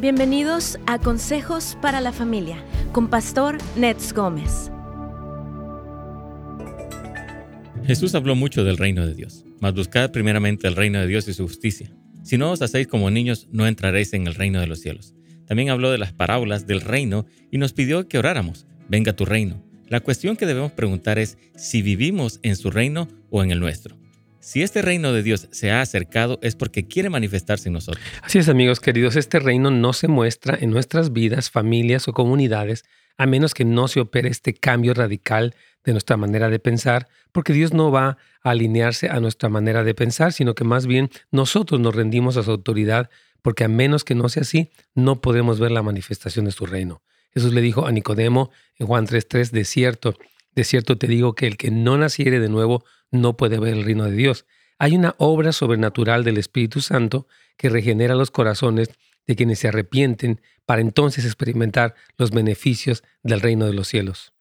Bienvenidos a Consejos para la Familia con Pastor Nets Gómez. Jesús habló mucho del reino de Dios, mas buscad primeramente el reino de Dios y su justicia. Si no os hacéis como niños, no entraréis en el reino de los cielos. También habló de las parábolas del reino y nos pidió que oráramos, venga tu reino. La cuestión que debemos preguntar es si vivimos en su reino o en el nuestro. Si este reino de Dios se ha acercado es porque quiere manifestarse en nosotros. Así es, amigos queridos, este reino no se muestra en nuestras vidas, familias o comunidades a menos que no se opere este cambio radical de nuestra manera de pensar, porque Dios no va a alinearse a nuestra manera de pensar, sino que más bien nosotros nos rendimos a su autoridad, porque a menos que no sea así, no podemos ver la manifestación de su reino. Jesús le dijo a Nicodemo en Juan 3:3, de cierto, de cierto te digo que el que no naciere de nuevo no puede ver el reino de Dios. Hay una obra sobrenatural del Espíritu Santo que regenera los corazones de quienes se arrepienten para entonces experimentar los beneficios del reino de los cielos.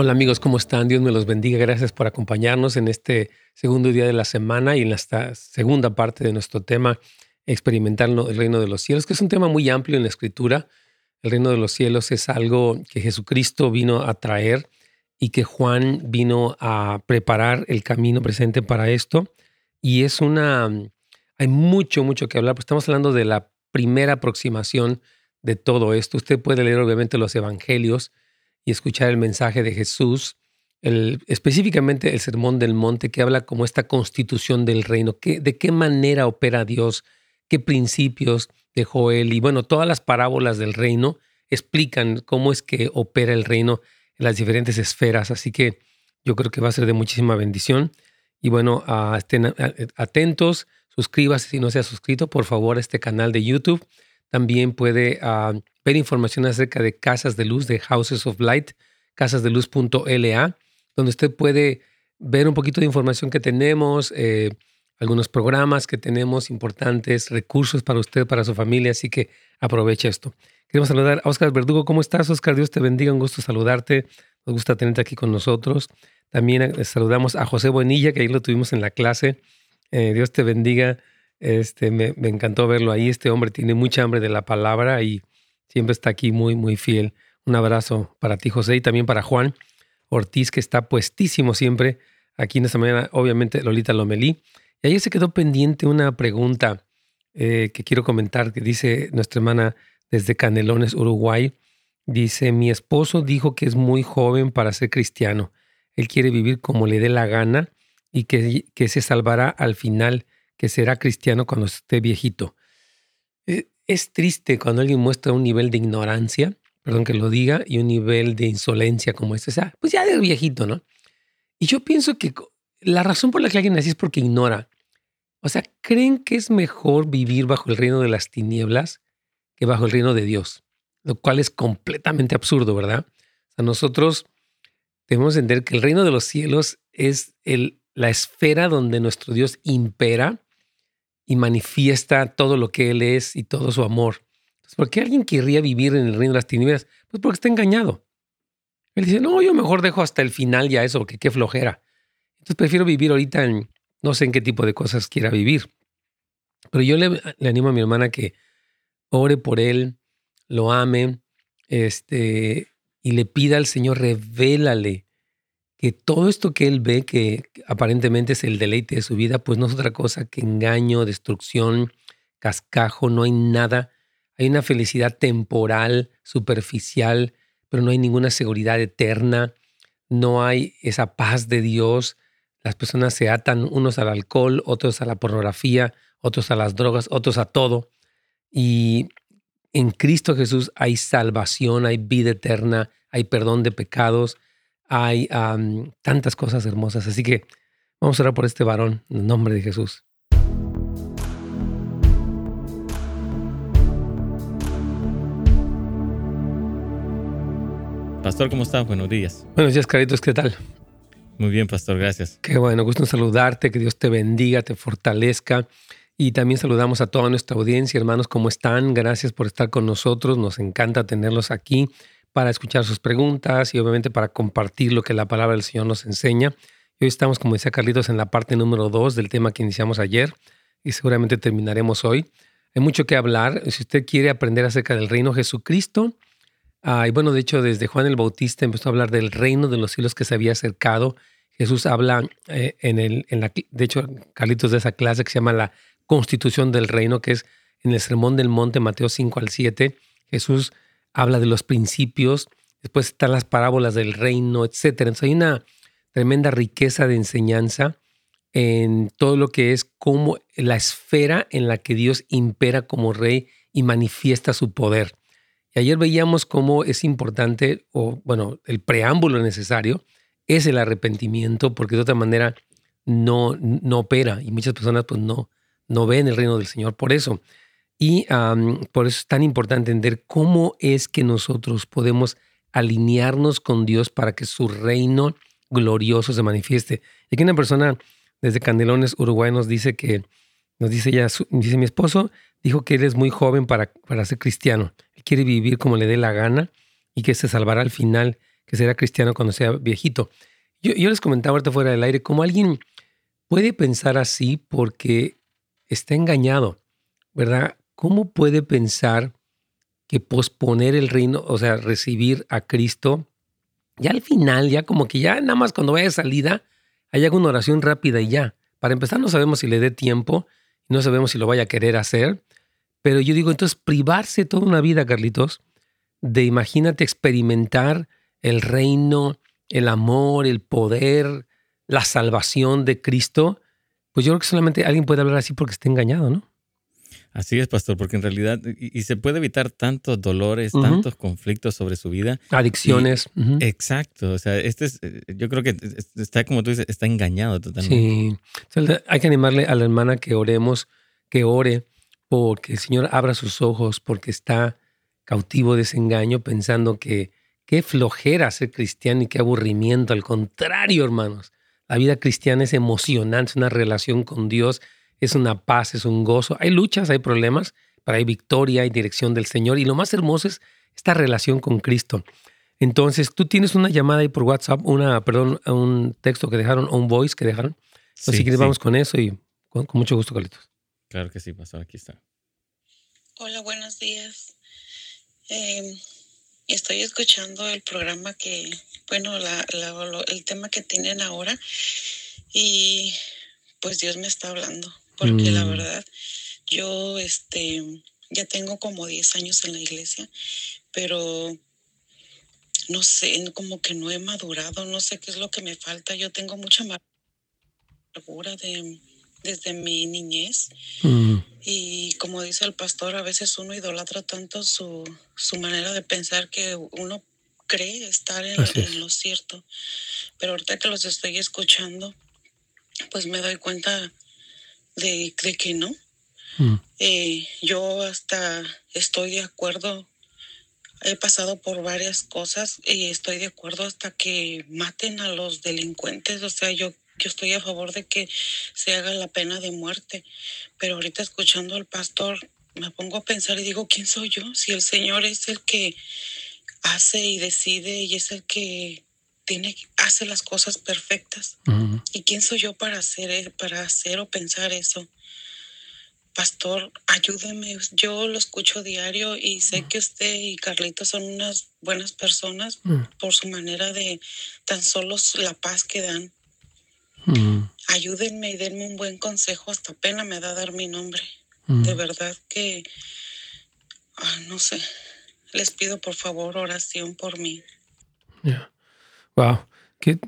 Hola amigos, ¿cómo están? Dios me los bendiga. Gracias por acompañarnos en este segundo día de la semana y en esta segunda parte de nuestro tema experimentar el reino de los cielos, que es un tema muy amplio en la escritura. El reino de los cielos es algo que Jesucristo vino a traer y que Juan vino a preparar el camino presente para esto. Y es una, hay mucho, mucho que hablar, pues estamos hablando de la primera aproximación de todo esto. Usted puede leer obviamente los evangelios y escuchar el mensaje de Jesús, específicamente el Sermón del Monte que habla como esta constitución del reino, de qué manera opera Dios qué principios dejó él. Y bueno, todas las parábolas del reino explican cómo es que opera el reino en las diferentes esferas. Así que yo creo que va a ser de muchísima bendición. Y bueno, estén atentos, suscríbase si no se ha suscrito, por favor, a este canal de YouTube. También puede ah, ver información acerca de Casas de Luz, de Houses of Light, casasdeluz.la, donde usted puede ver un poquito de información que tenemos, eh, algunos programas que tenemos importantes, recursos para usted, para su familia, así que aproveche esto. Queremos saludar a Oscar Verdugo. ¿Cómo estás, Oscar? Dios te bendiga, un gusto saludarte. Nos gusta tenerte aquí con nosotros. También eh, saludamos a José Bonilla, que ahí lo tuvimos en la clase. Eh, Dios te bendiga. Este, me, me, encantó verlo ahí. Este hombre tiene mucha hambre de la palabra y siempre está aquí muy, muy fiel. Un abrazo para ti, José, y también para Juan Ortiz, que está puestísimo siempre aquí en esta mañana. Obviamente, Lolita Lomelí. Y ayer se quedó pendiente una pregunta eh, que quiero comentar, que dice nuestra hermana desde Canelones, Uruguay. Dice, mi esposo dijo que es muy joven para ser cristiano. Él quiere vivir como le dé la gana y que, que se salvará al final, que será cristiano cuando esté viejito. Eh, es triste cuando alguien muestra un nivel de ignorancia, perdón que lo diga, y un nivel de insolencia como este. O sea, pues ya de viejito, ¿no? Y yo pienso que la razón por la que alguien así es porque ignora. O sea, creen que es mejor vivir bajo el reino de las tinieblas que bajo el reino de Dios, lo cual es completamente absurdo, ¿verdad? O sea, nosotros debemos entender que el reino de los cielos es la esfera donde nuestro Dios impera y manifiesta todo lo que Él es y todo su amor. Entonces, ¿por qué alguien querría vivir en el reino de las tinieblas? Pues porque está engañado. Él dice, no, yo mejor dejo hasta el final ya eso, que qué flojera. Entonces prefiero vivir ahorita en, no sé en qué tipo de cosas quiera vivir. Pero yo le, animo a mi hermana que ore por él, lo ame, este, y le pida al Señor, revélale que todo esto que él ve, que aparentemente es el deleite de su vida, pues no es otra cosa que engaño, destrucción, cascajo, no hay nada. Hay una felicidad temporal, superficial, pero no hay ninguna seguridad eterna, no hay esa paz de Dios, las personas se atan unos al alcohol, otros a la pornografía, otros a las drogas, otros a todo. Y en Cristo Jesús hay salvación, hay vida eterna, hay perdón de pecados, hay tantas cosas hermosas. Así que vamos a orar por este varón en el nombre de Jesús. Pastor, ¿cómo estás? Buenos días. Buenos días, caritos, ¿qué tal? Muy bien, pastor, gracias. Qué bueno, gusto saludarte, que Dios te bendiga, te fortalezca. Y también saludamos a toda nuestra audiencia, hermanos, ¿cómo están? Gracias por estar con nosotros, nos encanta tenerlos aquí para escuchar sus preguntas y obviamente para compartir lo que la palabra del Señor nos enseña. hoy estamos, como decía Carlitos, en la parte número dos del tema que iniciamos ayer y seguramente terminaremos hoy. Hay mucho que hablar. Si usted quiere aprender acerca del reino Jesucristo, ah, y bueno, de hecho, desde Juan el Bautista empezó a hablar del reino de los cielos que se había acercado. Jesús habla eh, en, el, en la, de hecho, Carlitos, de esa clase que se llama la constitución del reino, que es en el Sermón del Monte, Mateo 5 al 7. Jesús habla de los principios, después están las parábolas del reino, etc. Entonces hay una tremenda riqueza de enseñanza en todo lo que es como la esfera en la que Dios impera como rey y manifiesta su poder. Ayer veíamos cómo es importante, o bueno, el preámbulo necesario es el arrepentimiento, porque de otra manera no, no opera y muchas personas pues no, no ven el reino del Señor por eso. Y por eso es tan importante entender cómo es que nosotros podemos alinearnos con Dios para que su reino glorioso se manifieste. Y aquí una persona desde Candelones, Uruguay, nos dice que, nos dice ya, dice mi esposo, dijo que él es muy joven para, para ser cristiano. Quiere vivir como le dé la gana y que se salvará al final, que será cristiano cuando sea viejito. Yo, yo les comentaba ahorita fuera del aire, cómo alguien puede pensar así porque está engañado, ¿verdad? ¿Cómo puede pensar que posponer el reino, o sea, recibir a Cristo, ya al final, ya como que ya nada más cuando vaya de salida, hay alguna oración rápida y ya. Para empezar, no sabemos si le dé tiempo, no sabemos si lo vaya a querer hacer, pero yo digo, entonces, privarse toda una vida, Carlitos, de imagínate experimentar el reino, el amor, el poder, la salvación de Cristo, pues yo creo que solamente alguien puede hablar así porque está engañado, ¿no? Así es, pastor, porque en realidad, y, se puede evitar tantos dolores, tantos conflictos sobre su vida. Adicciones. Exacto, o sea, este es, eh, yo creo que está, como tú dices, está engañado totalmente. Sí, hay que animarle a la hermana que oremos, que ore, porque el Señor abra sus ojos, porque está cautivo de ese engaño, pensando que qué flojera ser cristiano y qué aburrimiento. Al contrario, hermanos, la vida cristiana es emocionante, es una relación con Dios es una paz, es un gozo. Hay luchas, hay problemas, pero hay victoria, hay dirección del Señor. Y lo más hermoso es esta relación con Cristo. Entonces, tú tienes una llamada ahí por WhatsApp, una, perdón, un texto que dejaron, un voice que dejaron. Así que vamos con eso y con, mucho gusto, Carlitos. Claro que sí, pastor, aquí está. Hola, buenos días. Em, estoy escuchando el programa que, bueno, el tema que tienen ahora y pues Dios me está hablando porque la mm. verdad, yo este, ya tengo como 10 años en la iglesia, pero no sé, como que no he madurado, no sé qué es lo que me falta. Yo tengo mucha amargura de, desde mi niñez. Mm. Y como dice el pastor, a veces uno idolatra tanto su, su manera de pensar que uno cree estar en, en, lo cierto. Pero ahorita que los estoy escuchando, pues me doy cuenta de, que no. Mm. Eh, yo hasta estoy de acuerdo, he pasado por varias cosas y estoy de acuerdo hasta que maten a los delincuentes, o sea, yo, yo estoy a favor de que se haga la pena de muerte, pero ahorita escuchando al pastor me pongo a pensar y digo, ¿quién soy yo? Si el Señor es el que hace y decide y es el que tiene, hace las cosas perfectas. ¿Y quién soy yo para hacer, para hacer o pensar eso? Pastor, ayúdeme. Yo lo escucho diario y sé que usted y Carlito son unas buenas personas por su manera de tan solo la paz que dan. Ayúdenme y denme un buen consejo. Hasta pena me da dar mi nombre. De verdad que, ah, no sé, les pido por favor oración por mí. Wow, qué,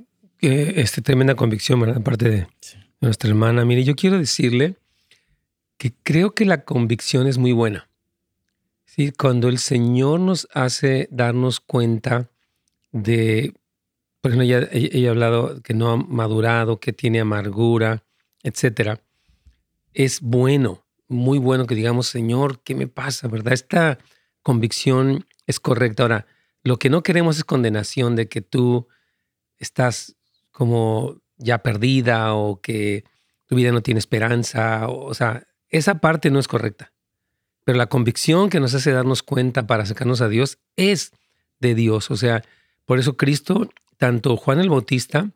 este, tremenda convicción, ¿verdad? Aparte de nuestra hermana. Mire, yo quiero decirle que creo que la convicción es muy buena. ¿sí? Cuando el Señor nos hace darnos cuenta de, por ejemplo, ella, ha hablado que no ha madurado, que tiene amargura, etcétera. Es bueno, muy bueno que digamos, Señor, ¿qué me pasa? ¿Verdad? Esta convicción es correcta. Ahora, lo que no queremos es condenación de que tú estás como ya perdida o que tu vida no tiene esperanza. O, sea, esa parte no es correcta. Pero la convicción que nos hace darnos cuenta para acercarnos a Dios es de Dios. O sea, por eso Cristo, tanto Juan el Bautista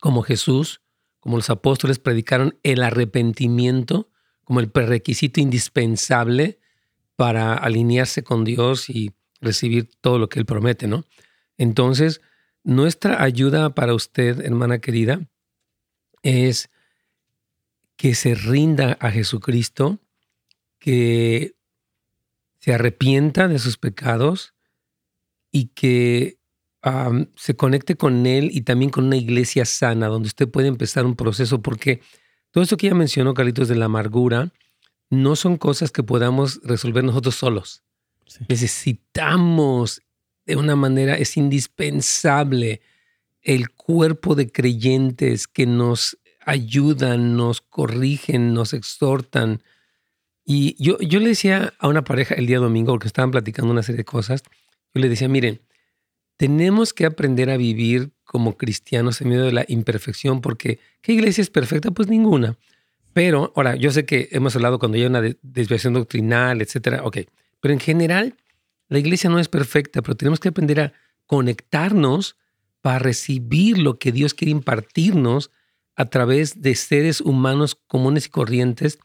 como Jesús, como los apóstoles predicaron el arrepentimiento como el prerequisito indispensable para alinearse con Dios y recibir todo lo que Él promete, ¿no? Entonces, nuestra ayuda para usted, hermana querida, es que se rinda a Jesucristo, que se arrepienta de sus pecados y que se conecte con Él y también con una iglesia sana, donde usted puede empezar un proceso, porque todo esto que ya mencionó, Carlitos, de la amargura, no son cosas que podamos resolver nosotros solos. Necesitamos de una manera, es indispensable el cuerpo de creyentes que nos ayudan, nos corrigen, nos exhortan. Y yo, yo le decía a una pareja el día domingo, porque estaban platicando una serie de cosas, yo le decía, miren, tenemos que aprender a vivir como cristianos en medio de la imperfección, porque ¿qué iglesia es perfecta? Pues ninguna. Pero, ahora, yo sé que hemos hablado cuando hay una desviación doctrinal, etcétera, ok, pero en general, la iglesia no es perfecta, pero tenemos que aprender a conectarnos para recibir lo que Dios quiere impartirnos a través de seres humanos comunes y corrientes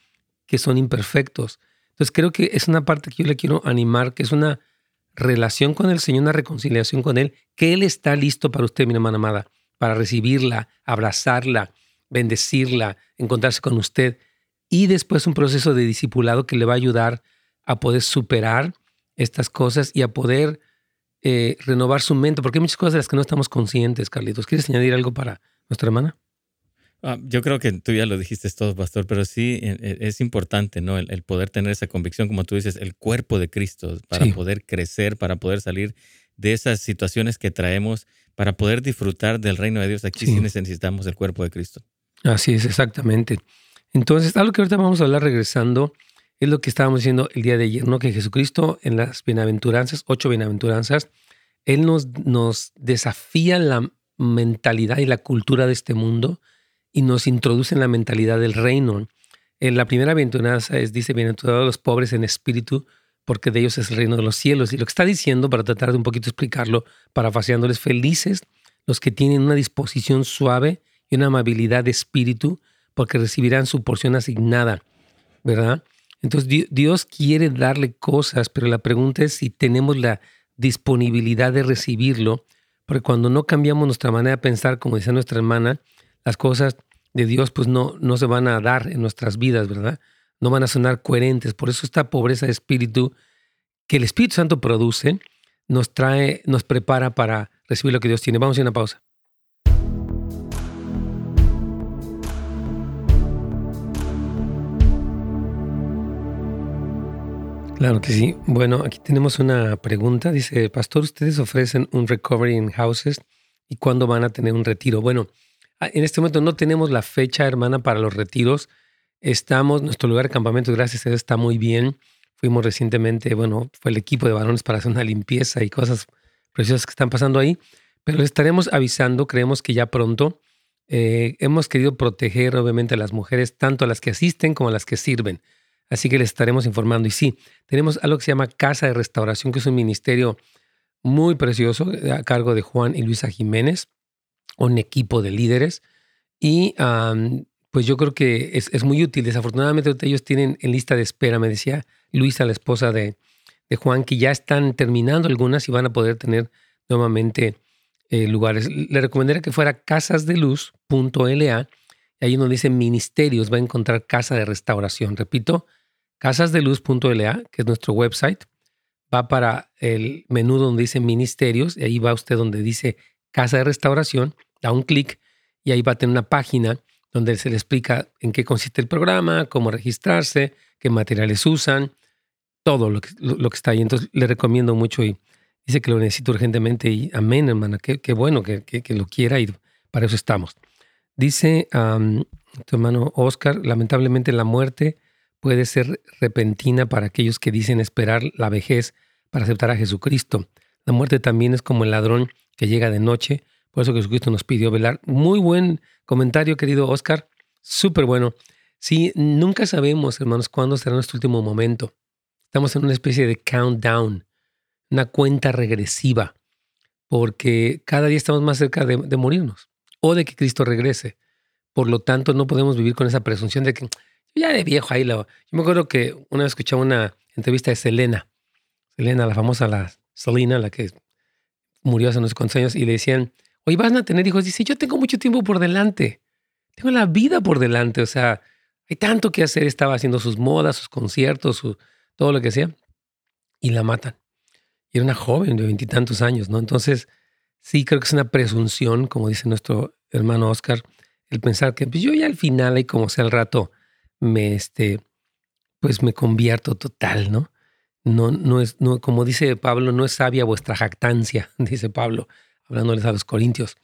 que son imperfectos. Entonces creo que es una parte que yo le quiero animar, que es una relación con el Señor, una reconciliación con Él, que Él está listo para usted, mi hermana amada, para recibirla, abrazarla, bendecirla, encontrarse con usted y después un proceso de discipulado que le va a ayudar a poder superar estas cosas y a poder eh, renovar su mente, porque hay muchas cosas de las que no estamos conscientes, Carlitos. ¿Quieres añadir algo para nuestra hermana? Ah, yo creo que tú ya lo dijiste todo, pastor, pero sí eh, eh, es importante, ¿no? El, poder tener esa convicción, como tú dices, el cuerpo de Cristo, para poder crecer, para poder salir de esas situaciones que traemos, para poder disfrutar del reino de Dios. Aquí sí, necesitamos el cuerpo de Cristo. Así es, exactamente. Entonces, algo que ahorita vamos a hablar regresando es lo que estábamos diciendo el día de ayer, ¿no? Que Jesucristo en las bienaventuranzas, ocho bienaventuranzas, Él nos, nos desafía la mentalidad y la cultura de este mundo y nos introduce en la mentalidad del reino. En la primera aventuranza es, dice, bienaventurados los pobres en espíritu, porque de ellos es el reino de los cielos. Y lo que está diciendo, para tratar de un poquito explicarlo, parafaseándoles, felices los que tienen una disposición suave y una amabilidad de espíritu, porque recibirán su porción asignada, ¿verdad? Entonces Dios quiere darle cosas, pero la pregunta es si tenemos la disponibilidad de recibirlo, porque cuando no cambiamos nuestra manera de pensar, como decía nuestra hermana, las cosas de Dios pues no, no se van a dar en nuestras vidas, ¿verdad? No van a sonar coherentes. Por eso esta pobreza de espíritu que el Espíritu Santo produce nos trae, nos prepara para recibir lo que Dios tiene. Vamos a una pausa. Claro que sí. Bueno, aquí tenemos una pregunta. Dice, Pastor, ustedes ofrecen un recovery in houses y cuándo van a tener un retiro. Bueno, en este momento no tenemos la fecha, hermana, para los retiros. Estamos, nuestro lugar de campamento, gracias a Dios, está muy bien. Fuimos recientemente, bueno, fue el equipo de varones para hacer una limpieza y cosas preciosas que están pasando ahí. Pero les estaremos avisando, creemos que ya pronto. Eh, hemos querido proteger, obviamente, a las mujeres, tanto a las que asisten como a las que sirven. Así que les estaremos informando. Y sí, tenemos algo que se llama Casa de Restauración, que es un ministerio muy precioso a cargo de Juan y Luisa Jiménez un equipo de líderes y pues yo creo que es, muy útil. Desafortunadamente ellos tienen en lista de espera, me decía Luisa, la esposa de, de Juan, que ya están terminando algunas y van a poder tener nuevamente eh, lugares. Le recomendaría que fuera casasdeluz.la ahí donde dice ministerios va a encontrar casa de restauración. Repito, casasdeluz.la, que es nuestro website. Va para el menú donde dice ministerios y ahí va usted donde dice casa de restauración, da un clic y ahí va a tener una página donde se le explica en qué consiste el programa, cómo registrarse, qué materiales usan, todo lo que, que está ahí. Entonces le recomiendo mucho y dice que lo necesito urgentemente y amén, hermana, qué, bueno que, que, lo quiera y para eso estamos. Dice tu hermano Oscar, lamentablemente la muerte puede ser repentina para aquellos que dicen esperar la vejez para aceptar a Jesucristo. La muerte también es como el ladrón que llega de noche. Por eso Jesucristo nos pidió velar. Muy buen comentario, querido Oscar. Súper bueno. Sí, nunca sabemos, hermanos, cuándo será nuestro último momento. Estamos en una especie de countdown, una cuenta regresiva. porque cada día estamos más cerca de, morirnos o de que Cristo regrese. Por lo tanto, no podemos vivir con esa presunción de que ya de viejo ahí lo... Yo me acuerdo que una vez escuchaba una entrevista de Selena, Selena, la famosa, la Selena, la que murió hace unos cuantos años, y le decían, oye, ¿van a tener hijos? Dice, yo tengo mucho tiempo por delante, tengo la vida por delante, o sea, hay tanto que hacer, estaba haciendo sus modas, sus conciertos, todo lo que sea, y la matan. Y era una joven de veintitantos años, ¿no? Entonces, sí, creo que es una presunción, como dice nuestro hermano Oscar, el pensar que pues yo ya al final, y como sea el rato, me, este, pues me convierto total, ¿no? No, no es, no, como dice Pablo, no es sabia vuestra jactancia, dice Pablo, hablándoles a los corintios.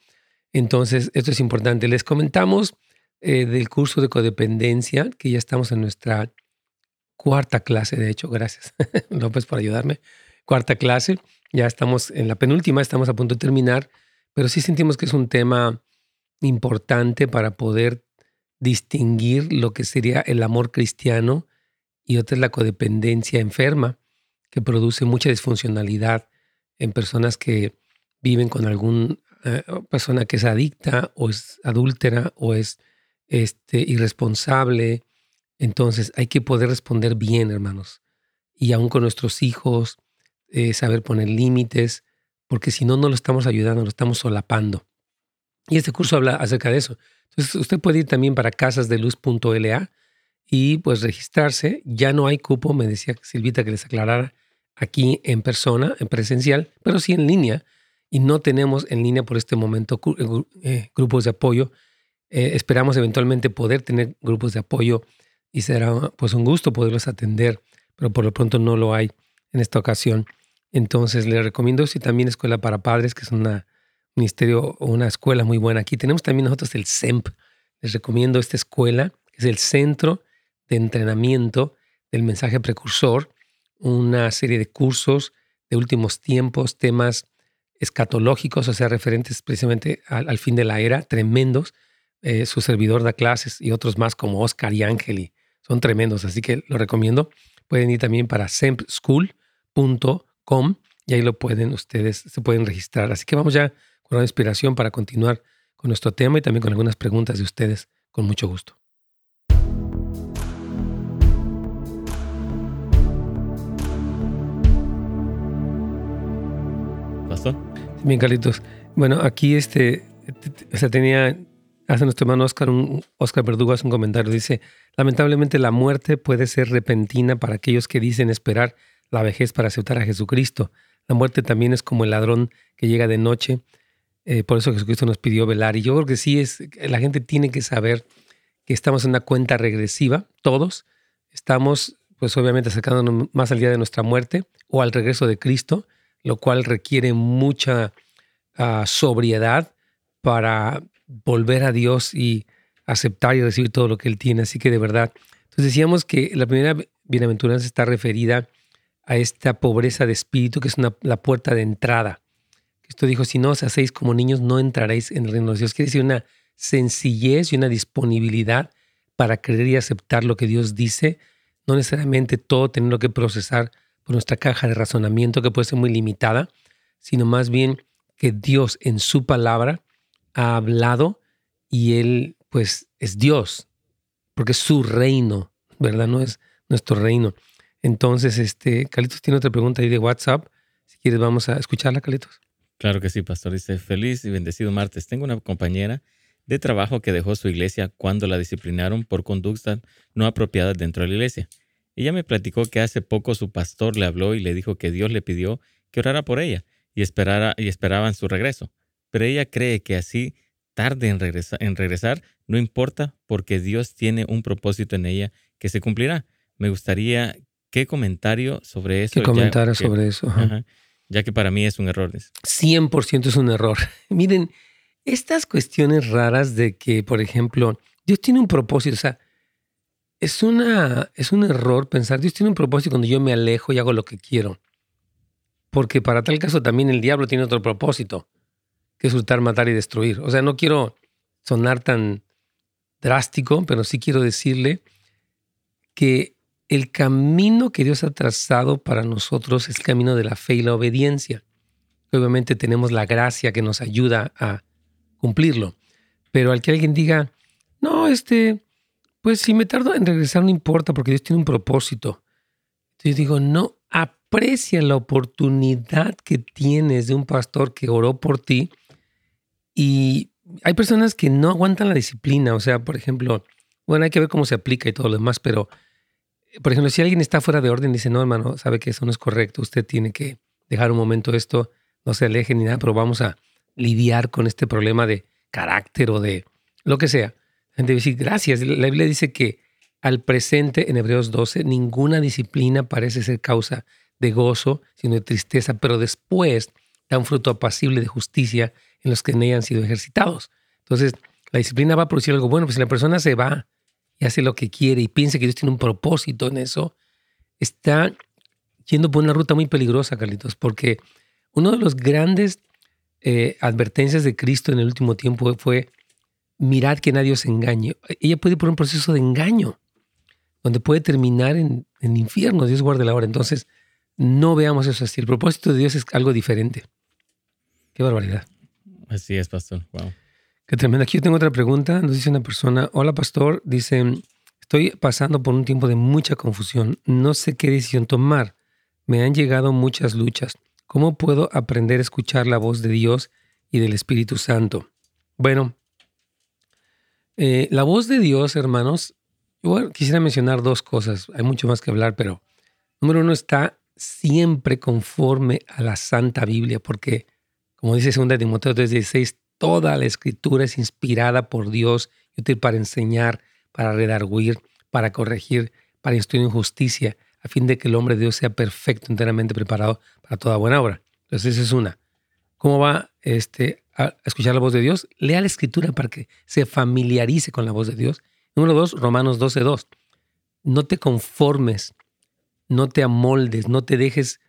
Entonces, esto es importante. Les comentamos eh, del curso de codependencia, que ya estamos en nuestra cuarta clase, de hecho, gracias López por ayudarme, cuarta clase, ya estamos en la penúltima, estamos a punto de terminar, pero sí sentimos que es un tema importante para poder distinguir lo que sería el amor cristiano y otra es la codependencia enferma, que produce mucha disfuncionalidad en personas que viven con alguna eh, persona que es adicta o es adúltera o es este, irresponsable. Entonces hay que poder responder bien, hermanos. Y aún con nuestros hijos, eh, saber poner límites, porque si no, no lo estamos ayudando, lo estamos solapando. Y este curso habla acerca de eso. Entonces usted puede ir también para casasdeluz.la y pues registrarse. Ya no hay cupo, me decía Silvita que les aclarara aquí en persona, en presencial, pero sí en línea. Y no tenemos en línea por este momento eh, grupos de apoyo eh, esperamos eventualmente poder tener grupos de apoyo y será pues un gusto poderlos atender, pero por lo pronto no lo hay en esta ocasión. Entonces les recomiendo si también Escuela para Padres, que es un ministerio o una escuela muy buena. Aquí tenemos también nosotros el CEMP. Les recomiendo esta escuela, que es el Centro de Entrenamiento del Mensaje Precursor, una serie de cursos de últimos tiempos, temas escatológicos, o sea, referentes precisamente al fin de la era, tremendos eh, su servidor da clases y otros más como Oscar y Ángel son tremendos, así que lo recomiendo. Pueden ir también para sempschool.com y ahí lo pueden ustedes, se pueden registrar. Así que vamos ya con una inspiración para continuar con nuestro tema y también con algunas preguntas de ustedes con mucho gusto. Bien, Carlitos. Bueno, aquí este, o sea, tenía Hace nuestro hermano Oscar, un, Oscar Verdugo hace un comentario. Dice, lamentablemente la muerte puede ser repentina para aquellos que dicen esperar la vejez para aceptar a Jesucristo. La muerte también es como el ladrón que llega de noche. Eh, por eso Jesucristo nos pidió velar. Y yo creo que sí es, la gente tiene que saber que estamos en una cuenta regresiva, todos. Estamos, pues obviamente, acercándonos más al día de nuestra muerte o al regreso de Cristo, lo cual requiere mucha ah, sobriedad para volver a Dios y aceptar y recibir todo lo que Él tiene. Así que de verdad, entonces decíamos que la primera bienaventuranza está referida a esta pobreza de espíritu, que es la puerta de entrada. Esto dijo, si no os hacéis como niños, no entraréis en el reino de Dios. Quiere decir una sencillez y una disponibilidad para creer y aceptar lo que Dios dice, no necesariamente todo tenerlo que procesar nuestra caja de razonamiento, que puede ser muy limitada, sino más bien que Dios en su palabra ha hablado y Él pues es Dios, porque es su reino, ¿verdad? No es nuestro reino. Entonces, este, Calitos tiene otra pregunta ahí de WhatsApp. Si quieres, vamos a escucharla, Calitos. Claro que sí, pastor. Dice, feliz y bendecido martes. Tengo una compañera de trabajo que dejó su iglesia cuando la disciplinaron por conductas no apropiadas dentro de la iglesia. Ella me platicó que hace poco su pastor le habló y le dijo que Dios le pidió que orara por ella y, esperara, y esperaban su regreso pero ella cree que así tarde en, en regresar, no importa porque Dios tiene un propósito en ella que se cumplirá. Me gustaría qué comentario sobre eso. ¿Qué comentario sobre eso? ya que para mí es un error. 100% es un error. Miren, estas cuestiones raras de que, por ejemplo, Dios tiene un propósito, o sea, es, una, es un error pensar, Dios tiene un propósito cuando yo me alejo y hago lo que quiero. Porque para tal caso también el diablo tiene otro propósito que es matar y destruir. O sea, no quiero sonar tan drástico, pero sí quiero decirle que el camino que Dios ha trazado para nosotros es el camino de la fe y la obediencia. Obviamente tenemos la gracia que nos ayuda a cumplirlo. Pero al que alguien diga, no, este, pues si me tardo en regresar no importa porque Dios tiene un propósito. Yo digo, no, aprecia la oportunidad que tienes de un pastor que oró por ti y hay personas que no aguantan la disciplina. O sea, por ejemplo, bueno, hay que ver cómo se aplica y todo lo demás, pero, por ejemplo, si alguien está fuera de orden dice, no, hermano, sabe que eso no es correcto, usted tiene que dejar un momento esto, no se aleje ni nada, pero vamos a lidiar con este problema de carácter o de lo que sea. Gente decir, gracias. La Biblia dice que al presente, en Hebreos 12, ninguna disciplina parece ser causa de gozo, sino de tristeza, pero después da un fruto apacible de justicia en los que en ella han sido ejercitados. Entonces, la disciplina va a producir algo bueno, pues si la persona se va y hace lo que quiere y piensa que Dios tiene un propósito en eso, está yendo por una ruta muy peligrosa, Carlitos, porque uno de los grandes eh, advertencias de Cristo en el último tiempo fue, mirad que nadie os engañe. Ella puede ir por un proceso de engaño, donde puede terminar en, en infierno, Dios guarde la hora. Entonces, no veamos eso así. El propósito de Dios es algo diferente. Qué barbaridad. Así es, pastor. Wow. Qué tremendo. Aquí yo tengo otra pregunta. Nos dice una persona, hola pastor, dice, estoy pasando por un tiempo de mucha confusión. No sé qué decisión tomar. Me han llegado muchas luchas. ¿Cómo puedo aprender a escuchar la voz de Dios y del Espíritu Santo? Bueno, eh, la voz de Dios, hermanos, yo quisiera mencionar dos cosas. Hay mucho más que hablar, pero número uno está siempre conforme a la Santa Biblia, porque como dice 2 Timoteo 3:16, toda la escritura es inspirada por Dios y útil para enseñar, para redarguir, para corregir, para instruir en justicia, a fin de que el hombre de Dios sea perfecto, enteramente preparado para toda buena obra. Entonces esa es una. ¿Cómo va este, a escuchar la voz de Dios? Lea la escritura para que se familiarice con la voz de Dios. Número dos, Romanos 12:2. No te conformes, no te amoldes, no te dejes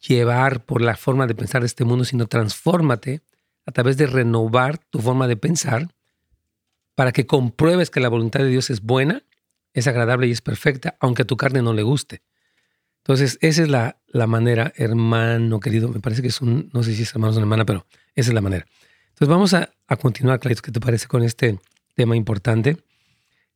llevar por la forma de pensar de este mundo, sino transfórmate a través de renovar tu forma de pensar para que compruebes que la voluntad de Dios es buena, es agradable y es perfecta, aunque a tu carne no le guste. Entonces, esa es la, la manera, hermano querido, me parece que es un, no sé si es hermano o hermana, pero esa es la manera. Entonces, vamos a, a continuar, Clarito, ¿qué te parece con este tema importante?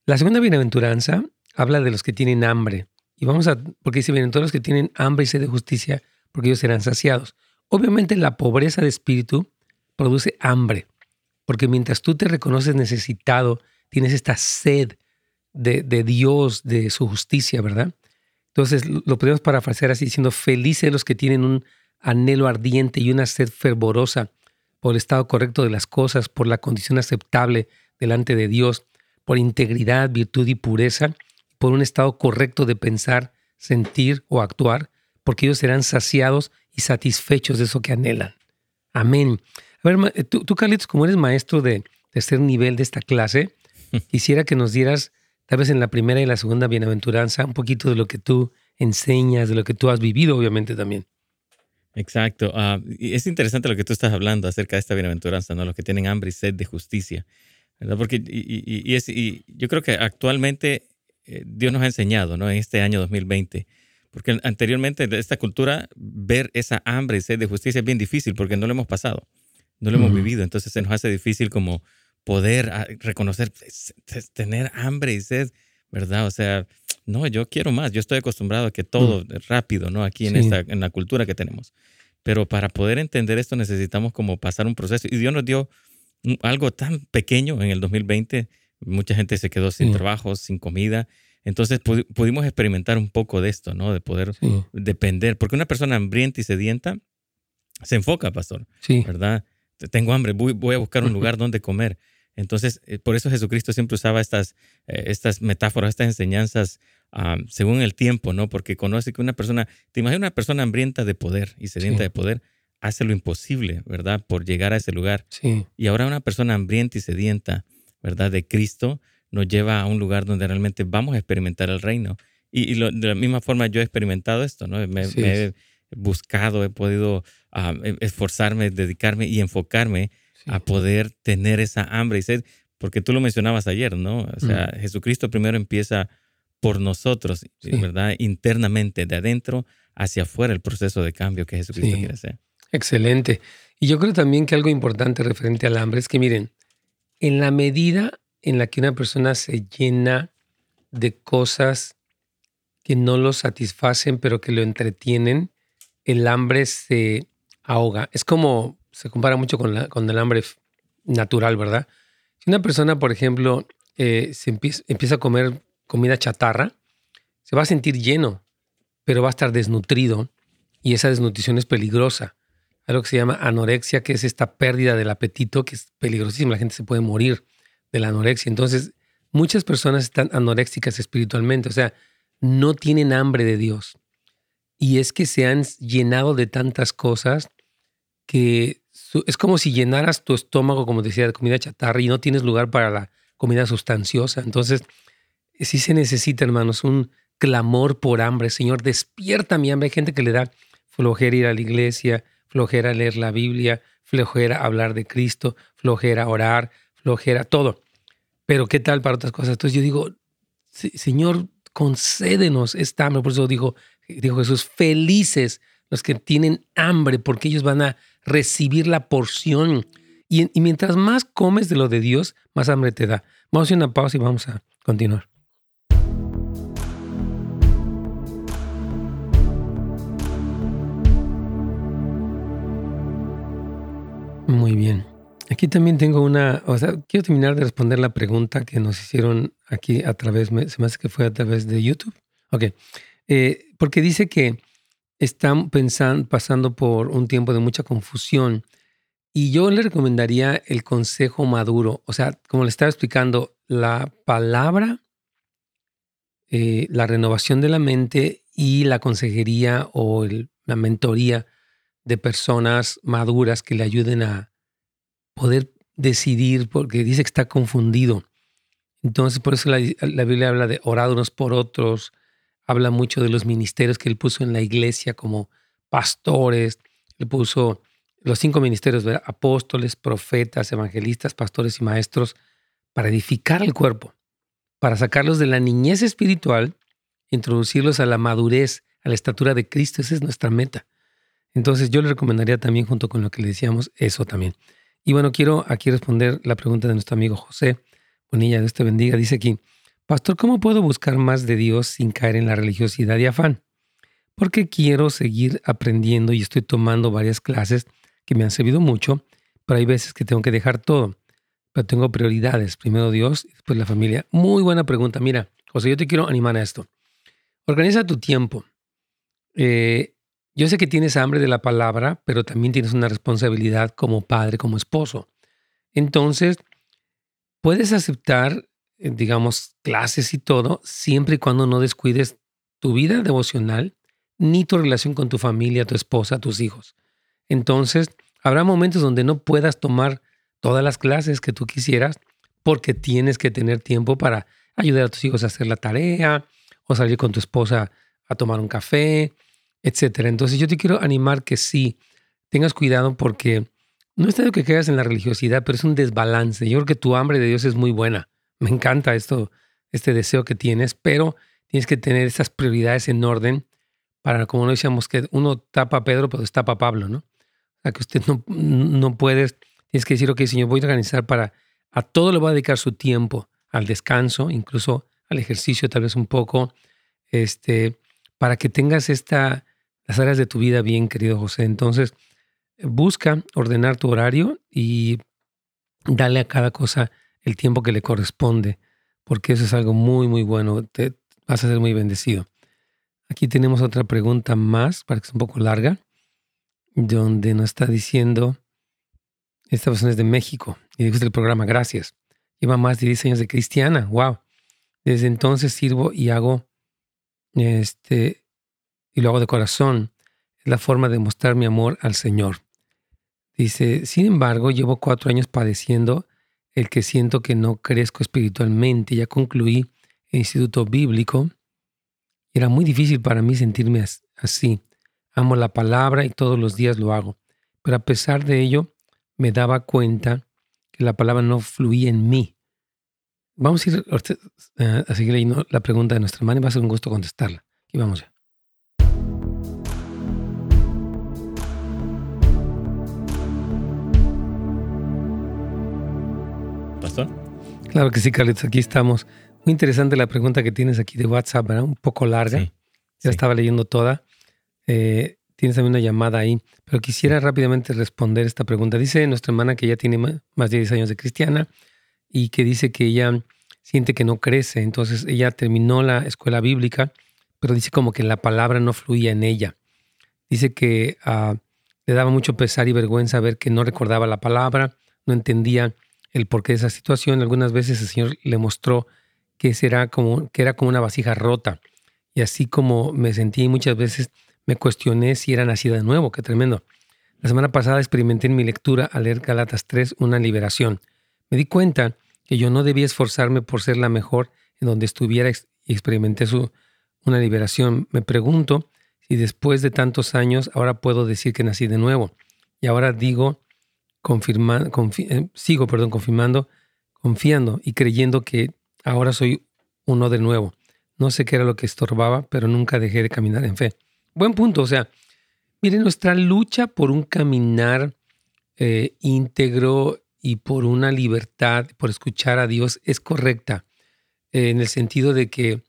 La segunda bienaventuranza habla de los que tienen hambre. Y vamos a, porque dice, bien, todos los que tienen hambre y sed de justicia, porque ellos serán saciados. Obviamente la pobreza de espíritu produce hambre, porque mientras tú te reconoces necesitado, tienes esta sed de, Dios, de su justicia, ¿verdad? Entonces lo podemos parafrasear así diciendo, felices los que tienen un anhelo ardiente y una sed fervorosa por el estado correcto de las cosas, por la condición aceptable delante de Dios, por integridad, virtud y pureza, por un estado correcto de pensar, sentir o actuar, porque ellos serán saciados y satisfechos de eso que anhelan. Amén. A ver, tú, tú Carlitos, como eres maestro de tercer nivel de esta clase, quisiera que nos dieras, tal vez en la primera y la segunda bienaventuranza, un poquito de lo que tú enseñas, de lo que tú has vivido, obviamente también. Exacto. Ah, es interesante lo que tú estás hablando acerca de esta bienaventuranza, ¿no? Los que tienen hambre y sed de justicia, ¿verdad? Porque y, es, y yo creo que actualmente eh, Dios nos ha enseñado, ¿no? En este año 2020, porque anteriormente de esta cultura, ver esa hambre y sed de justicia es bien difícil porque no lo hemos pasado, no lo hemos vivido. Entonces se nos hace difícil como poder ah, reconocer, tener hambre y sed, ¿verdad? O sea, no, yo quiero más. Yo estoy acostumbrado a que todo es rápido, ¿no? Aquí en, esta, en la cultura que tenemos. Pero para poder entender esto necesitamos como pasar un proceso. Y Dios nos dio algo tan pequeño en el 2020. Mucha gente se quedó sin trabajo, sin comida. Entonces pudimos experimentar un poco de esto, ¿no? De poder depender. Porque una persona hambrienta y sedienta se enfoca, pastor. Sí. ¿Verdad? Tengo hambre, voy, a buscar un lugar donde comer. Entonces, eh, por eso Jesucristo siempre usaba estas, eh, estas metáforas, estas enseñanzas ah, según el tiempo, ¿no? Porque conoce que una persona, te imaginas una persona hambrienta de poder y sedienta de poder, hace lo imposible, ¿verdad? Por llegar a ese lugar. Sí. Y ahora una persona hambrienta y sedienta, ¿verdad? De Cristo, nos lleva a un lugar donde realmente vamos a experimentar el reino. Y, de la misma forma yo he experimentado esto, ¿no? Me, he buscado, he podido ah, e, esforzarme, dedicarme y enfocarme a poder tener esa hambre y sed, porque tú lo mencionabas ayer, ¿no? O sea, Jesucristo primero empieza por nosotros, ¿verdad? Internamente, de adentro hacia afuera, el proceso de cambio que Jesucristo quiere hacer. Excelente. Y yo creo también que algo importante referente al hambre es que miren, en la medida en la que una persona se llena de cosas que no lo satisfacen, pero que lo entretienen, el hambre se ahoga. Es como, se compara mucho con, la, con el hambre natural, ¿verdad? Si una persona, por ejemplo, eh, se empieza, a comer comida chatarra, se va a sentir lleno, pero va a estar desnutrido y esa desnutrición es peligrosa. Algo que se llama anorexia, que es esta pérdida del apetito, que es peligrosísima. La gente se puede morir de la anorexia. Entonces, muchas personas están anoréxicas espiritualmente, o sea, no tienen hambre de Dios. Y es que se han llenado de tantas cosas que es como si llenaras tu estómago, como decía, de comida chatarra y no tienes lugar para la comida sustanciosa. Entonces, sí se necesita, hermanos, un clamor por hambre. Señor, despierta mi hambre. Hay gente que le da flojera ir a la iglesia, flojera leer la Biblia, flojera hablar de Cristo, flojera orar, flojera todo. Pero ¿qué tal para otras cosas? Entonces yo digo, Señor, concédenos esta hambre. Por eso dijo, dijo Jesús, felices los que tienen hambre, porque ellos van a recibir la porción. Y, mientras más comes de lo de Dios, más hambre te da. Vamos a una pausa y vamos a continuar. Muy bien. Aquí también tengo una, o sea, quiero terminar de responder la pregunta que nos hicieron aquí a través, se me hace que fue a través de YouTube. Ok, eh, porque dice que están pasando por un tiempo de mucha confusión y yo le recomendaría el consejo maduro, o sea, como le estaba explicando, la palabra, eh, la renovación de la mente y la consejería o la mentoría de personas maduras que le ayuden a poder decidir, porque dice que está confundido. Entonces, por eso la, Biblia habla de orar unos por otros, habla mucho de los ministerios que él puso en la iglesia como pastores, le puso los cinco ministerios, apóstoles, profetas, evangelistas, pastores y maestros, para edificar el cuerpo, para sacarlos de la niñez espiritual, introducirlos a la madurez, a la estatura de Cristo. Esa es nuestra meta. Entonces yo le recomendaría también, junto con lo que le decíamos, eso también. Y bueno, quiero aquí responder la pregunta de nuestro amigo José Bonilla, Dios te bendiga. Dice aquí, Pastor, ¿cómo puedo buscar más de Dios sin caer en la religiosidad y afán? Porque quiero seguir aprendiendo y estoy tomando varias clases que me han servido mucho, pero hay veces que tengo que dejar todo. Pero tengo prioridades, primero Dios y después la familia. Muy buena pregunta. Mira, José, yo te quiero animar a esto. Organiza tu tiempo. Eh, yo sé que tienes hambre de la palabra, pero también tienes una responsabilidad como padre, como esposo. Entonces, puedes aceptar, digamos, clases y todo, siempre y cuando no descuides tu vida devocional ni tu relación con tu familia, tu esposa, tus hijos. Entonces, habrá momentos donde no puedas tomar todas las clases que tú quisieras porque tienes que tener tiempo para ayudar a tus hijos a hacer la tarea o salir con tu esposa a tomar un café etcétera. Entonces yo te quiero animar que sí, tengas cuidado porque no es tanto que caigas en la religiosidad, pero es un desbalance. Yo creo que tu hambre de Dios es muy buena. Me encanta esto, este deseo que tienes, pero tienes que tener esas prioridades en orden para, como no decíamos, que uno tapa a Pedro, pero tapa a Pablo, ¿no? O sea, que usted no, no puede, tienes que decir, ok, Señor, voy a organizar para, a todo le voy a dedicar su tiempo, al descanso, incluso al ejercicio tal vez un poco, este, para que tengas esta, las áreas de tu vida bien, querido José. Entonces, busca ordenar tu horario y dale a cada cosa el tiempo que le corresponde, porque eso es algo muy, muy bueno. Te vas a ser muy bendecido. Aquí tenemos otra pregunta más, para que sea un poco larga, donde nos está diciendo, esta persona es de México y le gusta el programa, gracias. Lleva más de 10 años de cristiana, wow. Desde entonces sirvo y hago este, y lo hago de corazón. Es la forma de mostrar mi amor al Señor. Dice, sin embargo, llevo cuatro años padeciendo el que siento que no crezco espiritualmente. Ya concluí el instituto bíblico. Era muy difícil para mí sentirme así. Amo la palabra y todos los días lo hago. Pero a pesar de ello, me daba cuenta que la palabra no fluía en mí. Vamos a ir eh, a seguir leyendo la pregunta de nuestra hermana y va a ser un gusto contestarla. Y vamos ya. Claro que sí, Carlitos, aquí estamos. Muy interesante la pregunta que tienes aquí de WhatsApp, ¿verdad? Un poco larga. ya estaba leyendo toda. Eh, tienes también una llamada ahí, pero quisiera rápidamente responder esta pregunta. Dice nuestra hermana que ya tiene más de 10 años de cristiana y que dice que ella siente que no crece. Entonces ella terminó la escuela bíblica, pero dice como que la palabra no fluía en ella. Dice que ah, le daba mucho pesar y vergüenza ver que no recordaba la palabra, no entendía el porqué de esa situación. Algunas veces el Señor le mostró que, como, que era como una vasija rota. Y así como me sentí muchas veces me cuestioné si era nacida de nuevo. Qué tremendo. La semana pasada experimenté en mi lectura al leer Galatas 3 una liberación. Me di cuenta que yo no debía esforzarme por ser la mejor en donde estuviera y experimenté su, una liberación. Me pregunto si después de tantos años ahora puedo decir que nací de nuevo. Y ahora digo, confirma, eh, sigo perdón, confirmando, confiando y creyendo que ahora soy uno de nuevo. No sé qué era lo que estorbaba, pero nunca dejé de caminar en fe. Buen punto, o sea, mire, nuestra lucha por un caminar eh, íntegro y por una libertad, por escuchar a Dios, es correcta, eh, en el sentido de que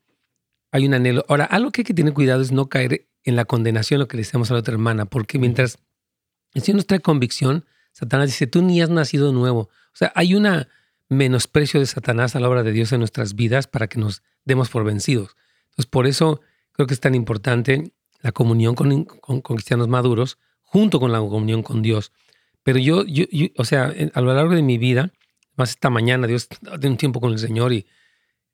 hay un anhelo. Ahora, algo que hay que tener cuidado es no caer en la condenación, lo que le decíamos a la otra hermana, porque mientras el Señor nos trae convicción, Satanás dice, tú ni has nacido nuevo. O sea, hay un menosprecio de Satanás a la obra de Dios en nuestras vidas para que nos demos por vencidos. Entonces, por eso creo que es tan importante la comunión con, con cristianos maduros junto con la comunión con Dios. Pero yo, yo, o sea, a lo largo de mi vida, más esta mañana, Dios de un tiempo con el Señor y,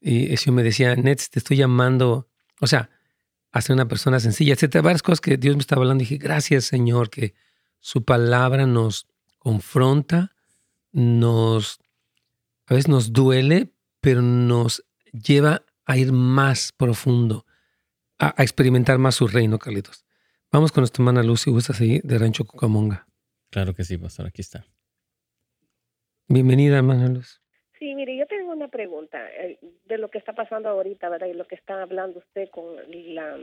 y Señor me decía, Nets, te estoy llamando, o sea, a ser una persona sencilla, etcétera. Varias cosas que Dios me estaba hablando. Y dije, gracias, Señor, que su palabra nos confronta, nos, a veces nos duele, pero nos lleva a ir más profundo, a, experimentar más su reino, Carlitos. Vamos con nuestra hermana Lucy, gusta seguir de Rancho Cucamonga. Claro que sí, pastor, aquí está. Bienvenida, hermana Luz. Sí, mire, yo tengo una pregunta eh, de lo que está pasando ahorita, ¿verdad? Y lo que está hablando usted con la,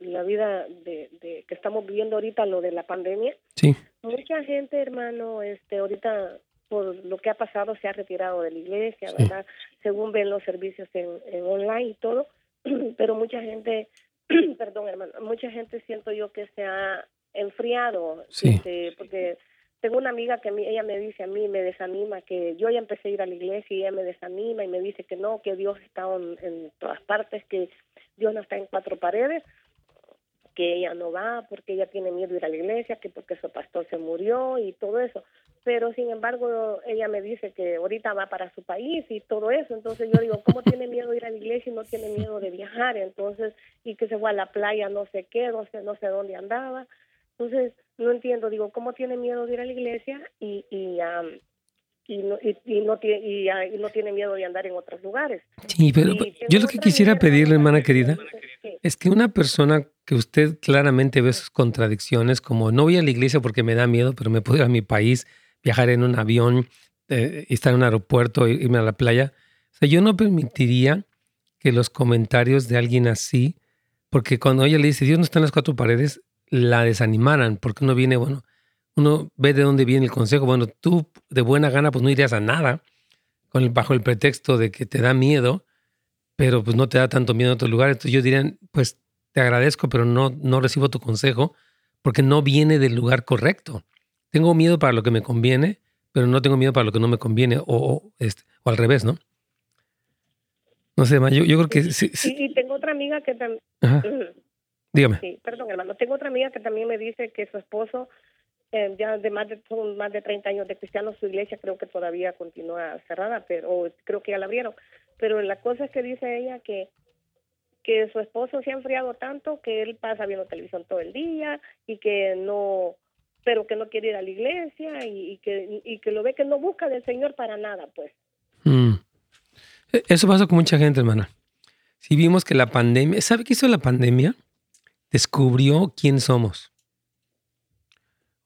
la vida de, de que estamos viviendo ahorita, lo de la pandemia. Sí. Mucha gente, hermano, este, ahorita por lo que ha pasado se ha retirado de la iglesia, ¿verdad? Según ven los servicios en, en online y todo, pero mucha gente, perdón, hermano, mucha gente siento yo que se ha enfriado, este, porque tengo una amiga que ella me dice a mí, me desanima, que yo ya empecé a ir a la iglesia y ella me desanima y me dice que no, que Dios está en, todas partes, que Dios no está en cuatro paredes, que ella no va porque ella tiene miedo de ir a la iglesia, que porque su pastor se murió y todo eso. Pero sin embargo, ella me dice que ahorita va para su país y todo eso. Entonces yo digo, ¿cómo tiene miedo de ir a la iglesia y no tiene miedo de viajar? Entonces, y que se fue a la playa, no sé qué, no sé, no sé dónde andaba. Entonces, no entiendo, digo, ¿cómo tiene miedo de ir a la iglesia y, y, y, no, y, no, tiene, y, no tiene miedo de andar en otros lugares? Sí, pero yo lo que quisiera pedirle, hermana querida, es que una persona que usted claramente ve sus contradicciones, como no voy a la iglesia porque me da miedo, pero me puedo ir a mi país, viajar en un avión, eh, estar en un aeropuerto, irme a la playa. O sea, yo no permitiría que los comentarios de alguien así, porque cuando ella le dice, Dios no está en las cuatro paredes, la desanimaran, porque uno viene, bueno, uno ve de dónde viene el consejo. Bueno, tú de buena gana pues no irías a nada con el, bajo el pretexto de que te da miedo, pero pues no te da tanto miedo en otro lugar. Entonces yo diría, pues te agradezco, pero no, no recibo tu consejo porque no viene del lugar correcto. Tengo miedo para lo que me conviene, pero no tengo miedo para lo que no me conviene, o, este, o al revés, ¿no? No sé, yo, yo creo que... Sí, Y, tengo otra amiga que también... Dígame. Sí, perdón, hermano. Tengo otra amiga que también me dice que su esposo, eh, ya de más de, son más de 30 años de cristiano, su iglesia creo que todavía continúa cerrada, pero creo que ya la abrieron. Pero la cosa es que dice ella que que su esposo se ha enfriado tanto que él pasa viendo televisión todo el día y que no pero que no quiere ir a la iglesia y, que y que lo ve que no busca del Señor para nada, pues. Mm. E, eso pasa con mucha gente, hermana. Si vimos que la pandemia, ¿sabe qué hizo la pandemia? descubrió quién somos.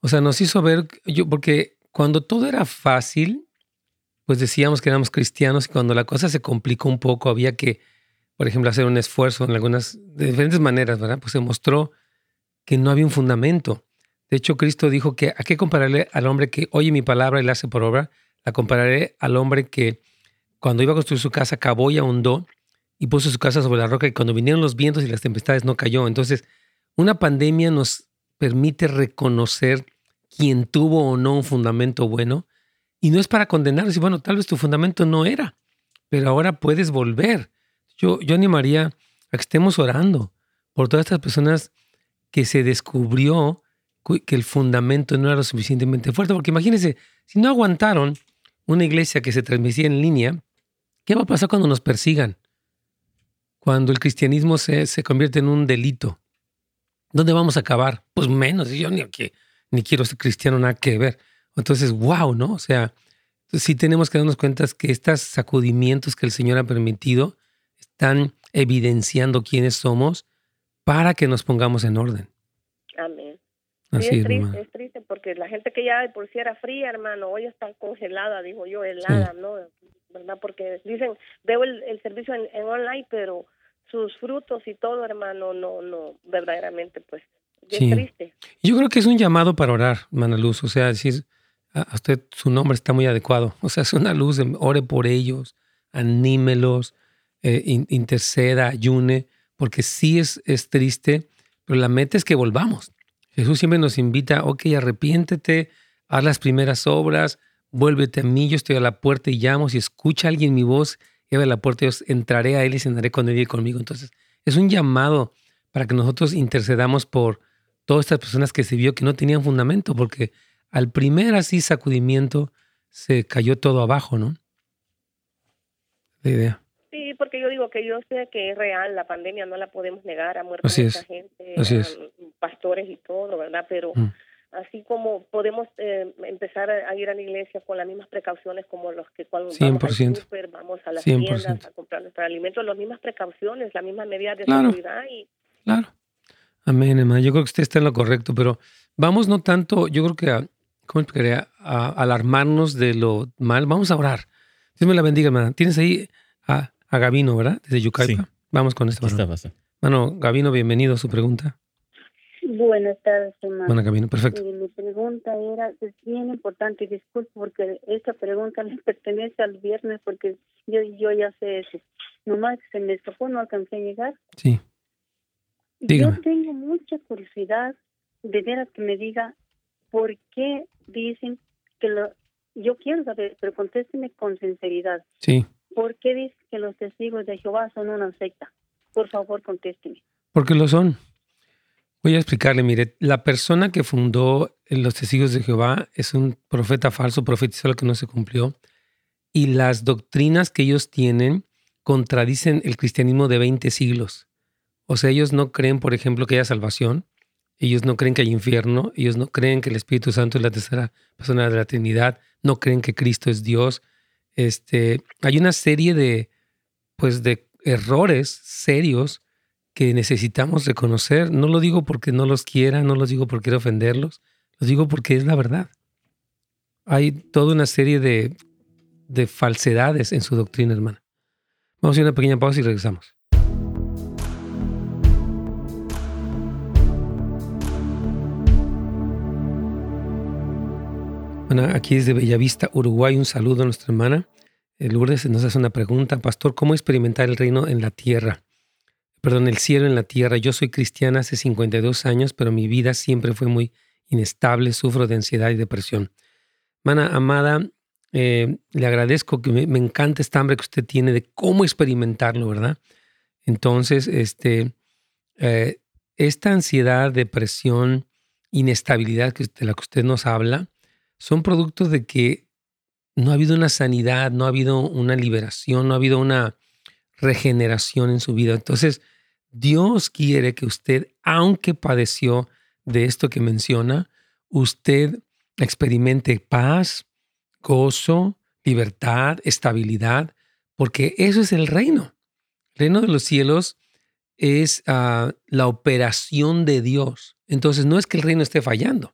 O sea, nos hizo ver, yo, porque cuando todo era fácil, pues decíamos que éramos cristianos y cuando la cosa se complicó un poco, había que, por ejemplo, hacer un esfuerzo en algunas, de diferentes maneras, ¿verdad? Pues se mostró que no había un fundamento. De hecho, Cristo dijo que a qué compararle al hombre que oye mi palabra y la hace por obra, la compararé al hombre que cuando iba a construir su casa, cavó y ahondó y puso su casa sobre la roca y cuando vinieron los vientos y las tempestades no cayó. Entonces, una pandemia nos permite reconocer quién tuvo o no un fundamento bueno y no es para condenarlos y bueno, tal vez tu fundamento no era, pero ahora puedes volver. Yo, yo animaría a que estemos orando por todas estas personas que se descubrió que el fundamento no era lo suficientemente fuerte, porque imagínense, si no aguantaron una iglesia que se transmitía en línea, ¿qué va a pasar cuando nos persigan? Cuando el cristianismo se, se convierte en un delito. ¿Dónde vamos a acabar? Pues menos. Yo ni, ni quiero ser cristiano, nada que ver. Entonces, wow, ¿no? O sea, sí tenemos que darnos cuenta que estos sacudimientos que el Señor ha permitido están evidenciando quiénes somos para que nos pongamos en orden. Amén. Así es, triste, es triste porque la gente que ya de por sí era fría, hermano, hoy está congelada, dijo yo, helada, ¿no? ¿Verdad? Porque dicen, veo el, servicio en, online, pero sus frutos y todo, hermano, no, no, verdaderamente, pues, es triste. Yo creo que es un llamado para orar, hermana Luz, o sea, decir, a usted su nombre está muy adecuado, o sea, es una luz, ore por ellos, anímelos, eh, interceda, ayune, porque sí es, es triste, pero la meta es que volvamos. Jesús siempre nos invita, ok, arrepiéntete, haz las primeras obras, vuélvete a mí, yo estoy a la puerta y llamo, si escucha alguien mi voz, y abre la puerta, yo entraré a él y cenaré con él y conmigo. Entonces, es un llamado para que nosotros intercedamos por todas estas personas que se vio que no tenían fundamento, porque al primer así sacudimiento se cayó todo abajo, ¿no? La idea. Digo que yo sé que es real, la pandemia no la podemos negar, ha muerto mucha gente, pastores y todo, ¿verdad? Pero mm. así como podemos eh, empezar a ir a la iglesia con las mismas precauciones como los que cuando vamos al super, vamos a las tiendas a comprar nuestros alimentos, las mismas precauciones, las mismas medidas de seguridad y... Claro. Amén, hermano. Yo creo que usted está en lo correcto, pero vamos no tanto, yo creo que a, ¿cómo quería? A, alarmarnos de lo mal. Vamos a orar. Dios me la bendiga, hermana. Tienes ahí a a Gavino, ¿verdad? Desde Yucaipa. Vamos con esto. Bueno, Gavino, bienvenido a su pregunta. Buenas tardes, hermano. Bueno, Gavino, perfecto. mi pregunta era, es bien importante, disculpe, porque esta pregunta le pertenece al viernes, porque yo, yo ya sé eso. Nomás se me escapó, no alcancé a llegar. Sí. Yo tengo mucha curiosidad de ver a que me diga por qué dicen que lo... Yo quiero saber, pero contésteme con sinceridad. Sí. ¿Por qué dice que los testigos de Jehová son una secta? Por favor, contésteme. Porque lo son. Voy a explicarle, mire, la persona que fundó los testigos de Jehová es un profeta falso, profetizó lo que no se cumplió, y las doctrinas que ellos tienen contradicen el cristianismo de 20 siglos. O sea, ellos no creen, por ejemplo, que haya salvación, ellos no creen que hay infierno, ellos no creen que el Espíritu Santo es la tercera persona de la Trinidad, no creen que Cristo es Dios, este, hay una serie de, pues, de errores serios que necesitamos reconocer. No lo digo porque no los quiera, no los digo porque quiero ofenderlos, los digo porque es la verdad. Hay toda una serie de, de falsedades en su doctrina, hermana. Vamos a hacer una pequeña pausa y regresamos. Bueno, aquí desde Bellavista, Uruguay, un saludo a nuestra hermana. Eh, Lourdes nos hace una pregunta, Pastor, ¿cómo experimentar el reino en la tierra? Perdón, el cielo en la tierra. Yo soy cristiana hace 52 años, pero mi vida siempre fue muy inestable, sufro de ansiedad y depresión. Hermana amada, eh, le agradezco que me, encanta esta hambre que usted tiene de cómo experimentarlo, ¿verdad? Entonces, este, eh, esta ansiedad, depresión, inestabilidad de la que usted nos habla, son productos de que no ha habido una sanidad, no ha habido una liberación, no ha habido una regeneración en su vida. Entonces, Dios quiere que usted, aunque padeció de esto que menciona, usted experimente paz, gozo, libertad, estabilidad, porque eso es el reino. El reino de los cielos es ah, la operación de Dios. Entonces, no es que el reino esté fallando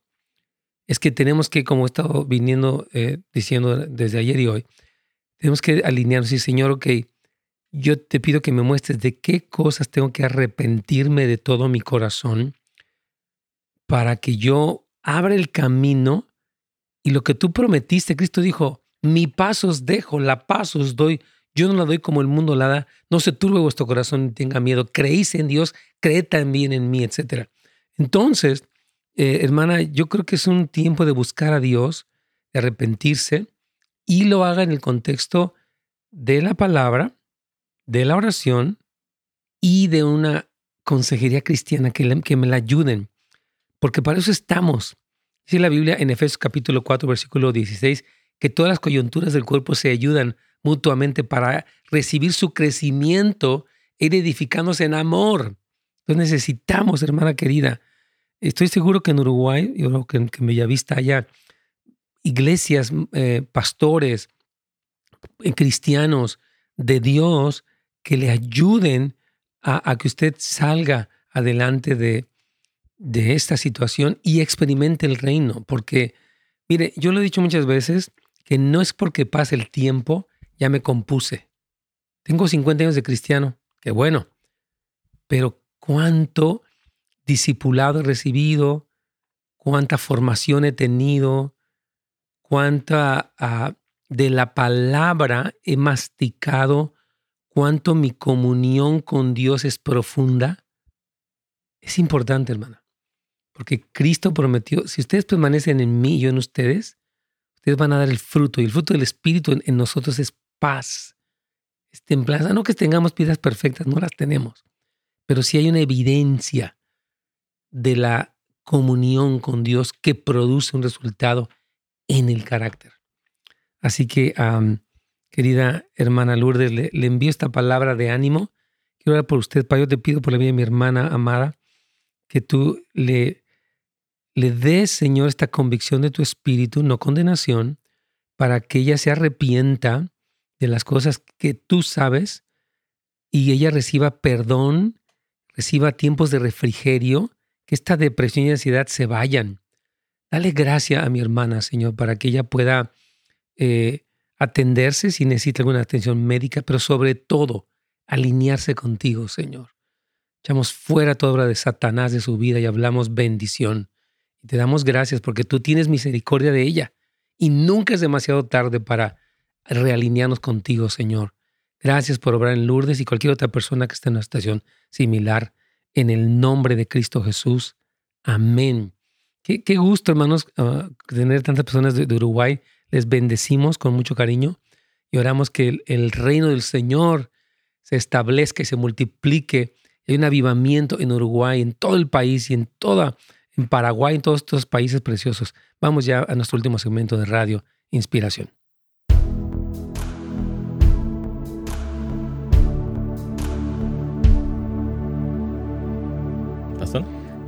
es que tenemos que, como he estado viniendo eh, diciendo desde ayer y hoy, tenemos que alinearnos y Señor, ok, yo te pido que me muestres de qué cosas tengo que arrepentirme de todo mi corazón para que yo abra el camino y lo que tú prometiste, Cristo dijo, mi paz os dejo, la paz os doy. Yo no la doy como el mundo la da. No se turbe vuestro corazón ni tenga miedo. Creéis en Dios, creed también en mí, etc. Entonces, eh, hermana, yo creo que es un tiempo de buscar a Dios, de arrepentirse y lo haga en el contexto de la palabra, de la oración y de una consejería cristiana que, me la ayuden. Porque para eso estamos. Dice la Biblia en Efesios capítulo 4, versículo 16, que todas las coyunturas del cuerpo se ayudan mutuamente para recibir su crecimiento e ir edificándose en amor. Entonces necesitamos, hermana querida, estoy seguro que en Uruguay, yo creo que en, Bellavista haya iglesias, eh, pastores, eh, cristianos de Dios que le ayuden a, a que usted salga adelante de, de esta situación y experimente el reino. Porque, mire, yo lo he dicho muchas veces, que no es porque pase el tiempo, ya me compuse. Tengo 50 años de cristiano, qué bueno. Pero cuánto discipulado he recibido, cuánta formación he tenido, cuánta ah, de la palabra he masticado, cuánto mi comunión con Dios es profunda. Es importante, hermana. Porque Cristo prometió, si ustedes permanecen en mí y yo en ustedes, ustedes van a dar el fruto. Y el fruto del Espíritu en, nosotros es paz, es templanza. No que tengamos vidas perfectas, no las tenemos. Pero sí hay una evidencia de la comunión con Dios que produce un resultado en el carácter. Así que, querida hermana Lourdes, le, envío esta palabra de ánimo. Quiero orar por usted, Padre. Yo te pido por la vida de mi hermana amada que tú le le des, Señor, esta convicción de tu espíritu, no condenación, para que ella se arrepienta de las cosas que tú sabes y ella reciba perdón, reciba tiempos de refrigerio, que esta depresión y ansiedad se vayan. Dale gracia a mi hermana, Señor, para que ella pueda eh, atenderse si necesita alguna atención médica, pero sobre todo alinearse contigo, Señor. Echamos fuera toda obra de Satanás de su vida y hablamos bendición. Y te damos gracias porque tú tienes misericordia de ella. Y nunca es demasiado tarde para realinearnos contigo, Señor. Gracias por obrar en Lourdes y cualquier otra persona que esté en una situación similar. En el nombre de Cristo Jesús. Amén. Qué, gusto, hermanos, ah, tener tantas personas de, Uruguay. Les bendecimos con mucho cariño y oramos que el, reino del Señor se establezca y se multiplique. Hay un avivamiento en Uruguay, en todo el país y en toda en Paraguay, en todos estos países preciosos. Vamos ya a nuestro último segmento de radio, Inspiración.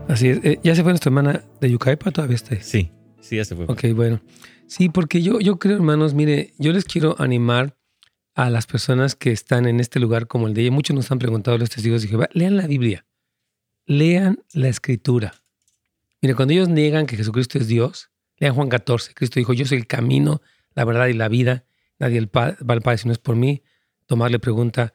Así es. Eh, ¿Ya se fue nuestra hermana de Yucaipa? ¿Todavía está? Sí, sí, ya se fue. Ok, bueno. Sí, porque yo, yo creo, hermanos, mire, yo les quiero animar a las personas que están en este lugar como el de ella. Muchos nos han preguntado los testigos de Jehová, lean la Biblia, lean la escritura. Mire, cuando ellos niegan que Jesucristo es Dios, lean Juan 14. Cristo dijo, yo soy el camino, la verdad y la vida. Nadie va al Padre si no es por mí. Tomás le pregunta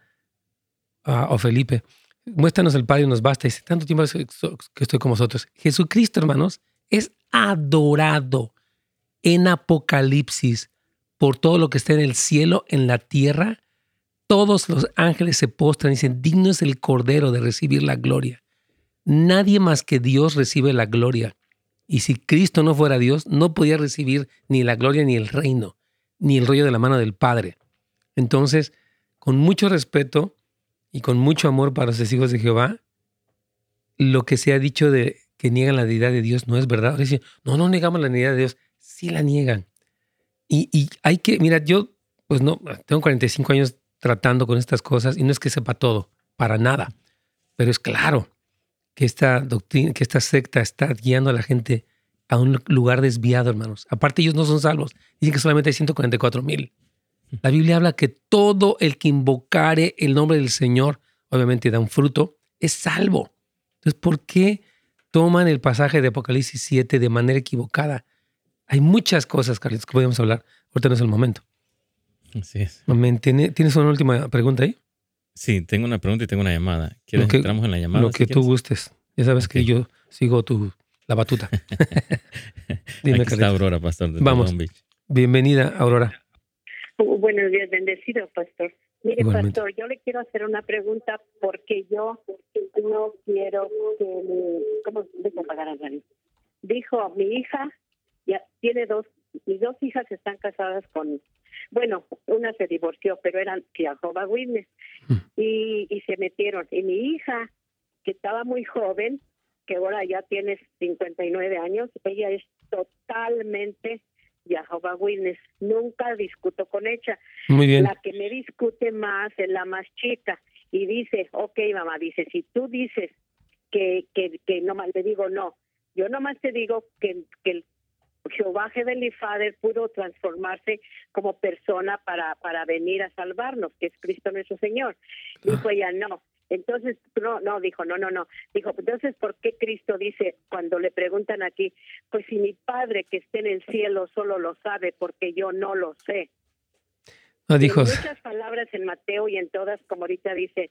a Felipe, muéstranos el Padre y nos basta. Dice, tanto tiempo que estoy con vosotros. Jesucristo, hermanos, es adorado en Apocalipsis por todo lo que está en el cielo, en la tierra. Todos los ángeles se postran y dicen, digno es el Cordero de recibir la gloria. Nadie más que Dios recibe la gloria. Y si Cristo no fuera Dios, no podía recibir ni la gloria ni el reino, ni el rollo de la mano del Padre. Entonces, con mucho respeto y con mucho amor para los hijos de Jehová, lo que se ha dicho de que niegan la deidad de Dios no es verdad. Dicen, no, no negamos la deidad de Dios. Sí la niegan. Y, y hay que, mira, yo, pues no, tengo 45 años tratando con estas cosas y no es que sepa todo, para nada. Pero es claro, que esta doctrina, que esta secta está guiando a la gente a un lugar desviado, hermanos. Aparte, ellos no son salvos. Dicen que solamente hay 144 mil. La Biblia habla que todo el que invocare el nombre del Señor, obviamente da un fruto, es salvo. Entonces, ¿por qué toman el pasaje de Apocalipsis 7 de manera equivocada? Hay muchas cosas, Carlitos, que podemos hablar. Ahorita no es el momento. Así es. ¿Tienes una última pregunta ahí? Sí, tengo una pregunta y tengo una llamada. ¿Quieres que entramos en la llamada? Lo que tú gustes. Ya sabes que yo sigo tu, la batuta. Dime, Aquí está Aurora, pastor. De Vamos. Bienvenida, Aurora. Buenos días, bendecido, pastor. Mire, pastor, yo le quiero hacer una pregunta porque yo no quiero que ¿Cómo dejo pagar a Dijo, mi hija ya tiene dos, mis dos hijas están casadas con, bueno, una se divorció, pero eran Jehová Witness, mm. y, y se metieron. Y mi hija, que estaba muy joven, que ahora ya tiene 59 años, ella es totalmente Jehová Witness. Nunca discuto con ella. Muy bien. La que me discute más es la más chica y dice, ok, mamá, dice, si tú dices que, que, que nomás le digo no, yo nomás te digo que, que el Jehová Heavenly Father pudo transformarse como persona para, para venir a salvarnos, que es Cristo nuestro Señor. Dijo ella, no, entonces, no, no, dijo, no, no, no. Dijo, entonces, ¿por qué Cristo dice, cuando le preguntan aquí, pues si mi Padre que esté en el cielo solo lo sabe, porque yo no lo sé? No, dijo. muchas palabras en Mateo y en todas, como ahorita dice,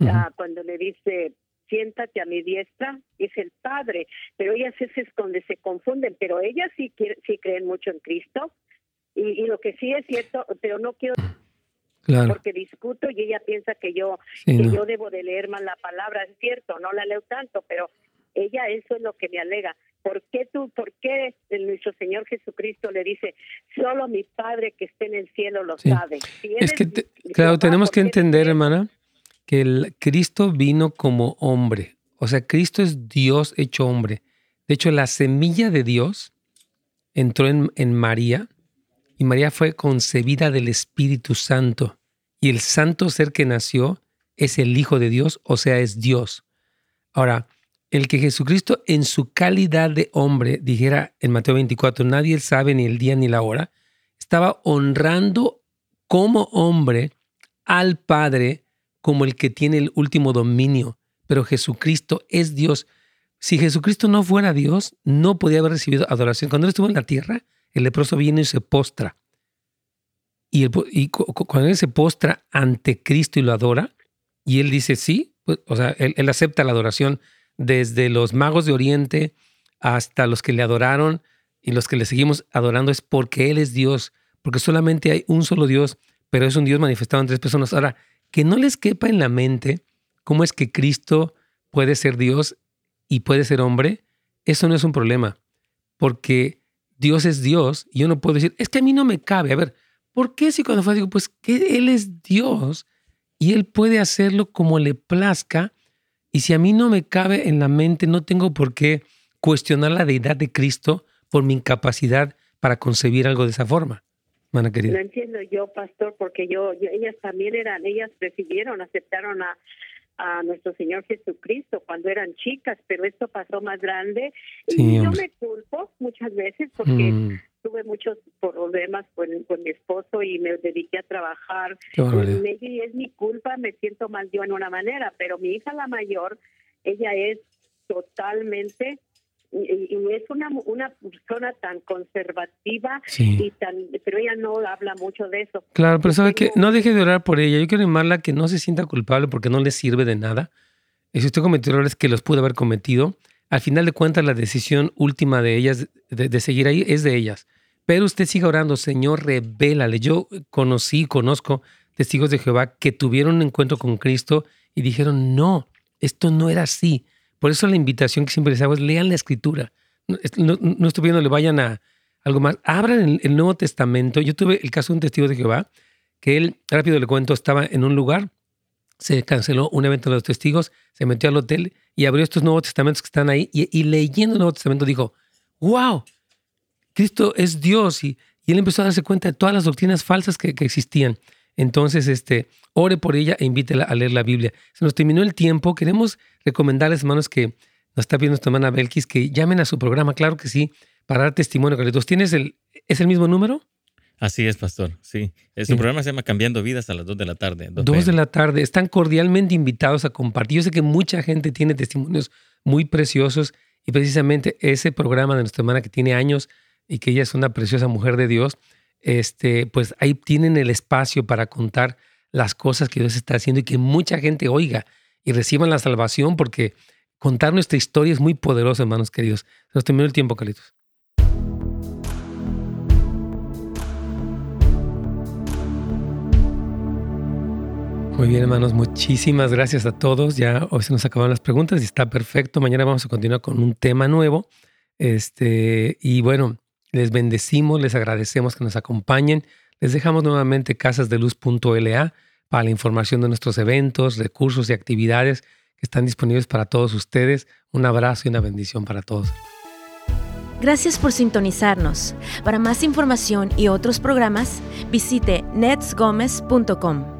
ah, cuando le dice, siéntate a mi diestra, es el Padre, pero ellas es donde se confunden, pero ellas sí, sí creen mucho en Cristo. Y, y lo que sí es cierto, pero no quiero porque discuto y ella piensa que yo que yo debo de leer más la palabra, es cierto, no la leo tanto, pero ella eso es lo que me alega. ¿Por qué tú, por qué nuestro Señor Jesucristo le dice, solo mi Padre que esté en el cielo lo sabe? es que, claro, tenemos que entender, hermana, que el Cristo vino como hombre. O sea, Cristo es Dios hecho hombre. De hecho, la semilla de Dios entró en, en María y María fue concebida del Espíritu Santo. Y el santo ser que nació es el Hijo de Dios, o sea, es Dios. Ahora, el que Jesucristo en su calidad de hombre dijera en Mateo 24, nadie sabe ni el día ni la hora, estaba honrando como hombre al Padre como el que tiene el último dominio. Pero Jesucristo es Dios. Si Jesucristo no fuera Dios, no podía haber recibido adoración. Cuando él estuvo en la tierra, el leproso viene y se postra. Y, cuando él se postra ante Cristo y lo adora, y él dice sí, pues, o sea, él, acepta la adoración desde los magos de Oriente hasta los que le adoraron y los que le seguimos adorando es porque Él es Dios, porque solamente hay un solo Dios, pero es un Dios manifestado en tres personas. Ahora, que no les quepa en la mente cómo es que Cristo puede ser Dios y puede ser hombre, eso no es un problema, porque Dios es Dios y yo no puedo decir, es que a mí no me cabe. A ver, ¿por qué si cuando fue digo, pues que Él es Dios y Él puede hacerlo como le plazca? Y si a mí no me cabe en la mente, no tengo por qué cuestionar la deidad de Cristo por mi incapacidad para concebir algo de esa forma. Mana querida. No entiendo yo, pastor, porque yo, ellas también eran, ellas recibieron, aceptaron a, a nuestro Señor Jesucristo cuando eran chicas, pero esto pasó más grande. y yo me culpo muchas veces porque mm. Tuve muchos problemas con, con, mi esposo y me dediqué a trabajar. Y es mi culpa, me siento mal yo en una manera, pero mi hija la mayor, ella es totalmente y, es una, una persona tan conservativa y tan pero ella no habla mucho de eso. Claro, pero sabe que no deje de orar por ella. Yo quiero animarla que no se sienta culpable porque no le sirve de nada. Y si usted cometió errores que los pudo haber cometido, al final de cuentas la decisión última de ellas de, seguir ahí es de ellas. Pero usted siga orando, Señor, revélale. Yo conocí, conozco testigos de Jehová que tuvieron un encuentro con Cristo y dijeron, no, esto no era así. Por eso la invitación que siempre les hago es lean la escritura. No, no, estoy viendo le vayan a algo más. Abran el, Nuevo Testamento. Yo tuve el caso de un testigo de Jehová que él, rápido le cuento, estaba en un lugar, se canceló un evento de los testigos, se metió al hotel y abrió estos Nuevos Testamentos que están ahí y, leyendo el Nuevo Testamento dijo, wow, Cristo es Dios. Y, él empezó a darse cuenta de todas las doctrinas falsas que, que existían. Entonces, este, ore por ella e invítela a leer la Biblia. Se nos terminó el tiempo. Queremos recomendarles, hermanos, que nos está viendo esta hermana Belkis, que llamen a su programa, claro que sí, para dar testimonio. Carlitos, ¿tienes el, ¿es el mismo número? Así es, pastor. Sí. Su programa se llama Cambiando Vidas a las 2 de la tarde. 2 de la tarde. Están cordialmente invitados a compartir. Yo sé que mucha gente tiene testimonios muy preciosos y precisamente ese programa de nuestra hermana que tiene años y que ella es una preciosa mujer de Dios, este, pues ahí tienen el espacio para contar las cosas que Dios está haciendo y que mucha gente oiga y reciban la salvación porque contar nuestra historia es muy poderoso, hermanos queridos. Nos terminó el tiempo, Carlitos. Muy bien, hermanos, muchísimas gracias a todos. Ya hoy se nos acabaron las preguntas y está perfecto. Mañana vamos a continuar con un tema nuevo. Este, y bueno, les bendecimos, les agradecemos que nos acompañen. Les dejamos nuevamente casasdeluz.la para la información de nuestros eventos, recursos y actividades que están disponibles para todos ustedes. Un abrazo y una bendición para todos. Gracias por sintonizarnos. Para más información y otros programas, visite netsgomez.com.